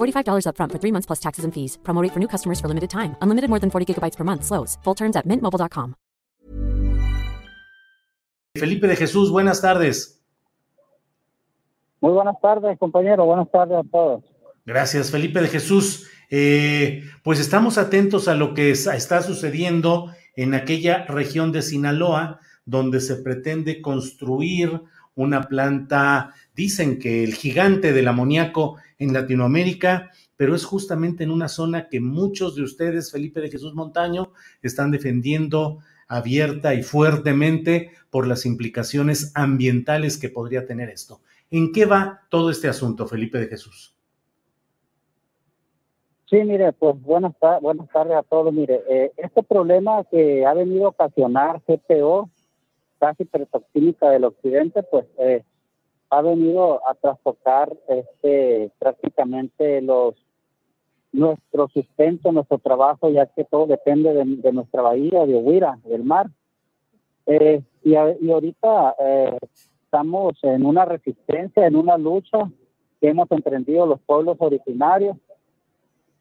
$45 upfront for three months plus taxes and fees. Promo rate for new customers for limited time. Unlimited more than 40 gigabytes per month. Slows. Full terms at mintmobile.com. Felipe de Jesús, buenas tardes. Muy buenas tardes, compañero. Buenas tardes a todos. Gracias, Felipe de Jesús. Eh, pues estamos atentos a lo que está sucediendo en aquella región de Sinaloa, donde se pretende construir una planta, dicen que el gigante del amoníaco en Latinoamérica, pero es justamente en una zona que muchos de ustedes, Felipe de Jesús Montaño, están defendiendo abierta y fuertemente por las implicaciones ambientales que podría tener esto. ¿En qué va todo este asunto, Felipe de Jesús? Sí, mire, pues buenas, buenas tardes a todos. Mire, eh, este problema que ha venido a ocasionar GPO, casi hipertoxínica del occidente, pues eh, ha venido a trastocar este, prácticamente los nuestro sustento, nuestro trabajo, ya que todo depende de, nuestra bahía, de Huira, del mar. Eh, y, y, ahorita eh, estamos en una resistencia, en una lucha que hemos emprendido los pueblos originarios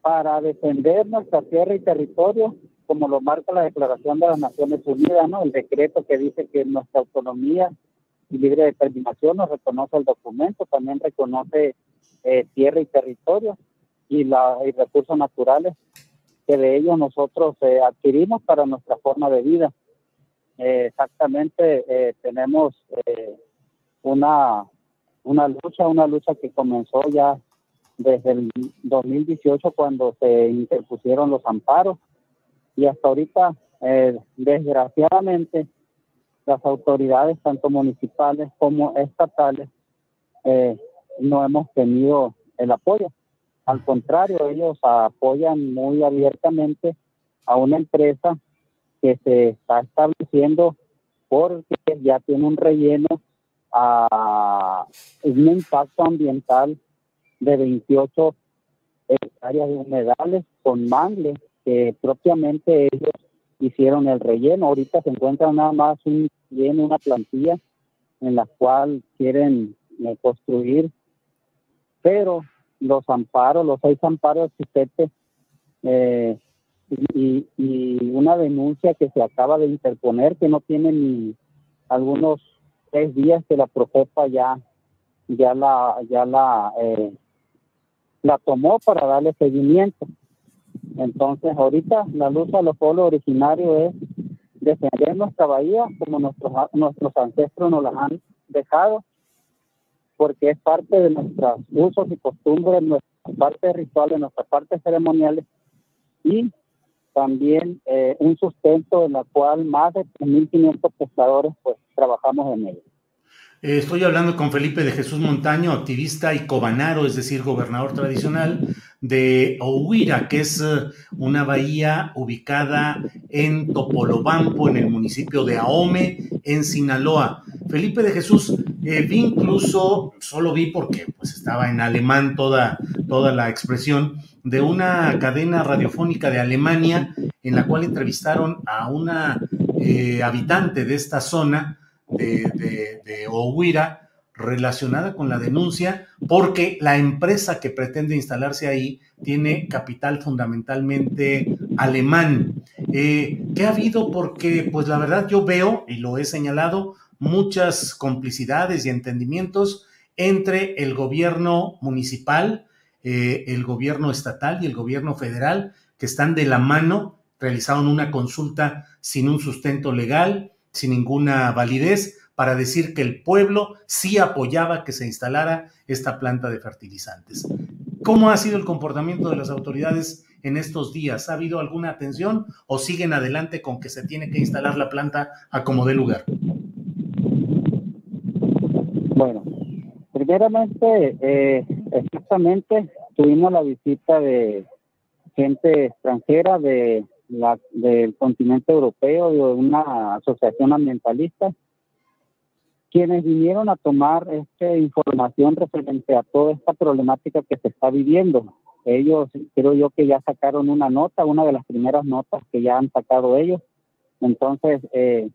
para defender nuestra tierra y territorio, como lo marca la Declaración de las Naciones Unidas, ¿no? El decreto que dice que nuestra autonomía y libre determinación nos reconoce el documento, también reconoce eh, tierra y territorio y, la, y recursos naturales que de ellos nosotros eh, adquirimos para nuestra forma de vida. Eh, exactamente, tenemos una, una lucha, una lucha que comenzó ya desde el 2018 cuando se interpusieron los amparos y hasta ahorita, eh, desgraciadamente, las autoridades, tanto municipales como estatales, eh, no hemos tenido el apoyo. Al contrario, ellos apoyan muy abiertamente a una empresa que se está estableciendo porque ya tiene un relleno a un impacto ambiental de 28 hectáreas de humedales con mangle propiamente ellos hicieron el relleno. Ahorita se encuentra nada más un relleno, una plantilla en la cual quieren eh, construir, pero los amparos, los seis amparos existentes eh, y, y, una denuncia que se acaba de interponer que no tiene ni algunos tres días que la Profepa ya ya la ya la eh, la tomó para darle seguimiento. Entonces, ahorita la luz a los pueblos originarios es defender nuestra bahía como nuestros, nuestros ancestros nos la han dejado, porque es parte de nuestros usos y costumbres, nuestra parte ritual, de nuestra parte ceremoniales y también eh, un sustento en la cual más de 3.500 pescadores pues trabajamos en ello. Eh, estoy hablando con Felipe de Jesús Montaño, activista y cobanaro, es decir, gobernador tradicional de Ohuira, que es eh, una bahía ubicada en Topolobampo, en el municipio de Ahome, en Sinaloa. Felipe de Jesús, eh, vi incluso, solo vi porque pues, estaba en alemán toda, toda la expresión, de una cadena radiofónica de Alemania en la cual entrevistaron a una habitante de esta zona de, de, relacionada con la denuncia porque la empresa que pretende instalarse ahí tiene capital fundamentalmente alemán. Eh, ¿Qué ha habido? Porque pues la verdad yo veo, y lo he señalado, muchas complicidades y entendimientos entre el gobierno municipal, eh, el gobierno estatal y el gobierno federal, que están de la mano, realizaron una consulta sin un sustento legal, sin ninguna validez, para decir que el pueblo sí apoyaba que se instalara esta planta de fertilizantes. ¿Cómo ha sido el comportamiento de las autoridades en estos días? ¿Ha habido alguna atención o siguen adelante con que se tiene que instalar la planta a como dé lugar? Bueno, primeramente, eh, exactamente, tuvimos la visita de gente extranjera de la, del continente europeo, de una asociación ambientalista, quienes vinieron a tomar esta información referente a toda esta problemática que se está viviendo. Ellos, creo yo que ya sacaron una nota, una de las primeras notas que ya han sacado ellos. Entonces, eh,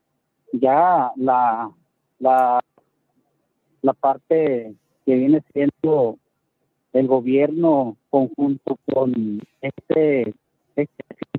ya la, la la parte que viene siendo el gobierno conjunto con este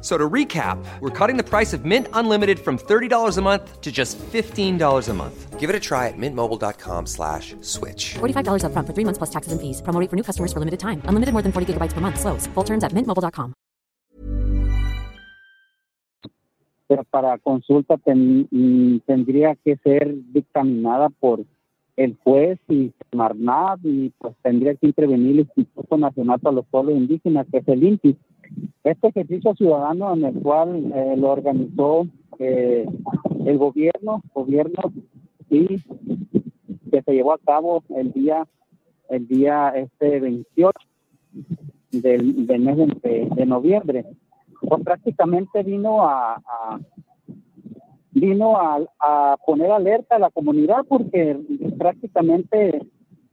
So to recap, we're cutting the price of Mint Unlimited from $30 a month to just $15 a month. Give it a try at mintmobile.com slash switch. $45 upfront for three months plus taxes and fees. Promo for new customers for limited time. Unlimited more than 40 gigabytes per month. Slows. Full terms at mintmobile.com. pero para consulta ten- mm, tendría que ser dictaminada por el juez y Marnab y pues tendría que intervenir el Instituto Nacional para los Pueblos Indígenas, que es el INPI. Este ejercicio ciudadano en el cual eh, lo organizó eh, el gobierno, gobierno y que se llevó a cabo el día el día este 28 del, mes de, noviembre. Pues prácticamente vino a, vino a, poner alerta a la comunidad porque prácticamente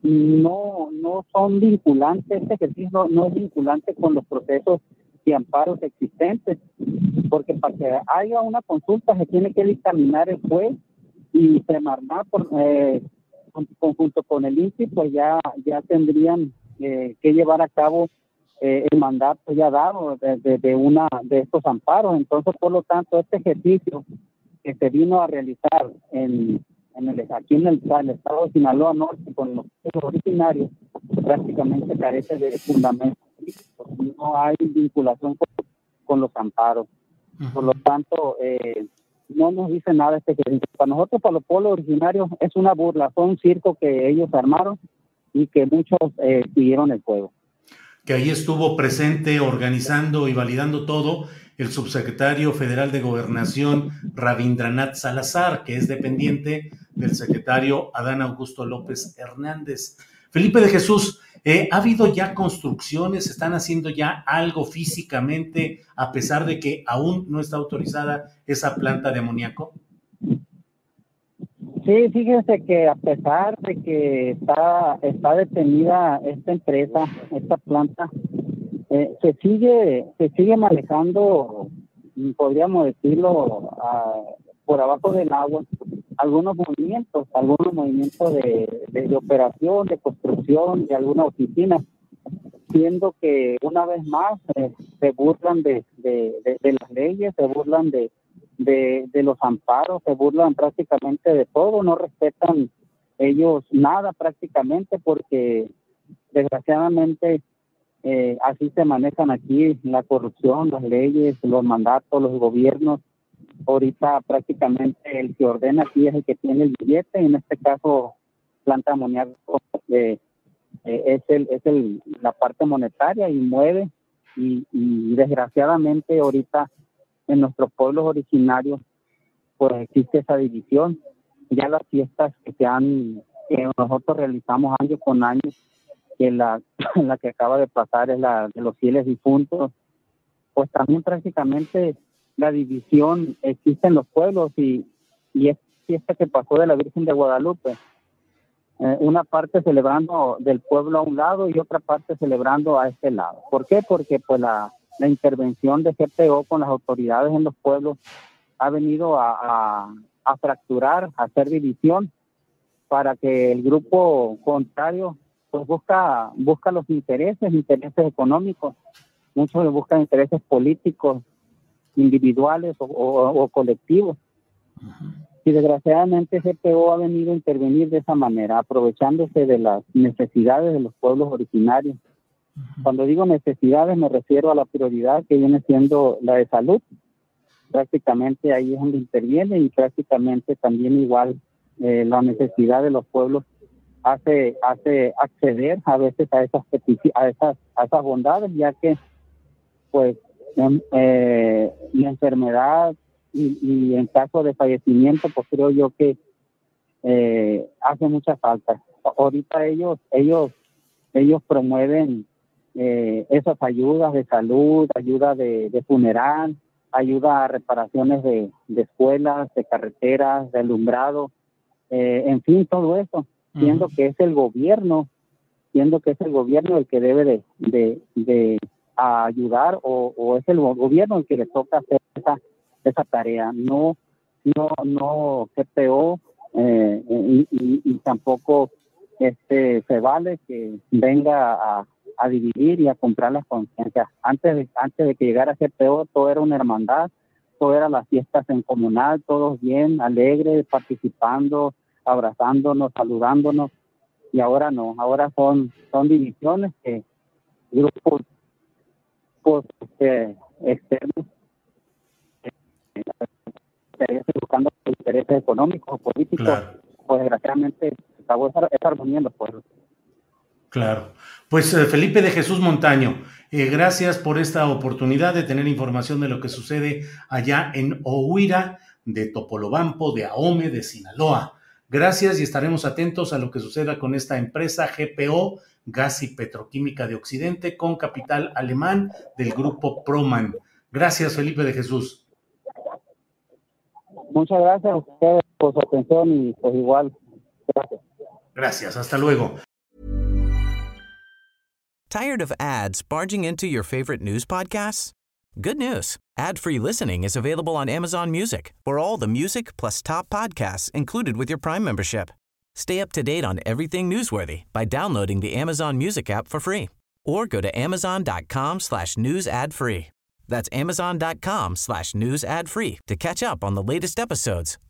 no no son vinculantes este ejercicio no es vinculante con los procesos y amparos existentes porque para que haya una consulta se tiene que dictaminar el juez y Semarnat por eh, con- conjunto con el INPI pues ya ya tendrían eh, que llevar a cabo eh, el mandato ya dado de, de- una de estos amparos. Entonces, por lo tanto, este ejercicio que se vino a realizar en, en el, aquí en el, en el estado de Sinaloa Norte con los originarios prácticamente carece de fundamento. No hay vinculación con, con los amparos. Por lo tanto, eh, no nos dice nada este ejercicio. Para nosotros, para los pueblos originarios, es una burla, fue un circo que ellos armaron y que muchos eh, siguieron el juego. que ahí estuvo presente organizando y validando todo el subsecretario federal de Gobernación Rabindranath Salazar, que es dependiente del secretario Adán Augusto López Hernández. Felipe de Jesús, eh, ¿ha habido ya construcciones? ¿Están haciendo ya algo físicamente a pesar de que aún no está autorizada esa planta de amoníaco? Sí, fíjense que a pesar de que está, está detenida esta empresa, esta planta, eh, se sigue se sigue manejando, podríamos decirlo, ah, por abajo del agua, algunos movimientos, algunos movimientos de, de, de operación, de construcción, de alguna oficina, siendo que una vez más eh, se burlan de, de, las leyes, se burlan de, de, de los amparos, se burlan prácticamente de todo, no respetan ellos nada prácticamente porque desgraciadamente eh, así se manejan aquí la corrupción, las leyes, los mandatos, los gobiernos. Ahorita prácticamente el que ordena aquí es el que tiene el billete, en este caso planta amoníaco eh, eh, es el es el la parte monetaria y mueve y, desgraciadamente ahorita en nuestros pueblos originarios pues existe esa división. Ya las fiestas que se han que nosotros realizamos año con año, que la, la que acaba de pasar es la de los fieles difuntos, pues también prácticamente la división existe en los pueblos y, y es fiesta que pasó de la Virgen de Guadalupe. Eh, una parte celebrando del pueblo a un lado y otra parte celebrando a este lado. ¿Por qué? Porque pues la, la intervención de GPO con las autoridades en los pueblos ha venido a, a, fracturar, a hacer división para que el grupo contrario pues busca busca los intereses, intereses económicos, muchos buscan intereses políticos individuales o, colectivos. Y desgraciadamente GPO ha venido a intervenir de esa manera, aprovechándose de las necesidades de los pueblos originarios. Cuando digo necesidades me refiero a la prioridad que viene siendo la de salud. Prácticamente ahí es donde interviene y prácticamente también igual eh, la necesidad de los pueblos hace hace acceder a veces a esas a esas a esas bondades ya que pues em, eh, la enfermedad y, en caso de fallecimiento, pues creo yo que eh, hace mucha falta. Ahorita ellos, ellos, ellos promueven eh, esas ayudas de salud, ayuda de, funeral, ayuda a reparaciones de, escuelas, de carreteras, de alumbrado, eh, en fin, todo eso, siendo que es el gobierno, siendo que es el gobierno el que debe de, de, ayudar o, o, es el gobierno el que le toca hacer esa esa tarea. No, no, no GPO eh, y, tampoco este se vale que venga a, dividir y a comprar las conciencias. Antes de, antes de que llegara GPO todo era una hermandad, todo era las fiestas en comunal, todos bien, alegres, participando, abrazándonos, saludándonos, y ahora no, ahora son, son divisiones que grupos este, externos intereses, buscando intereses económicos, políticos, pues desgraciadamente acabó esa, armonía en los pueblos. Claro. Pues eh, Felipe de Jesús Montaño, eh, gracias por esta oportunidad de tener información de lo que sucede allá en Ohuira, de Topolobampo, de Ahome, de Sinaloa. Gracias y estaremos atentos a lo que suceda con esta empresa GPO, Gas y Petroquímica de Occidente, con capital alemán del grupo Proman. Gracias, Felipe de Jesús. Muchas gracias a ustedes por su atención y pues igual. Gracias. Gracias, hasta luego. Tired of ads barging into your favorite news podcasts? Good news. Ad-free listening is available on Amazon Music. For all the music plus top podcasts included with your Prime membership. Stay up to date on everything newsworthy by downloading the Amazon Music app for free or go to amazon.com slash news ad free. That's amazon.com slash news ad free to catch up on the latest episodes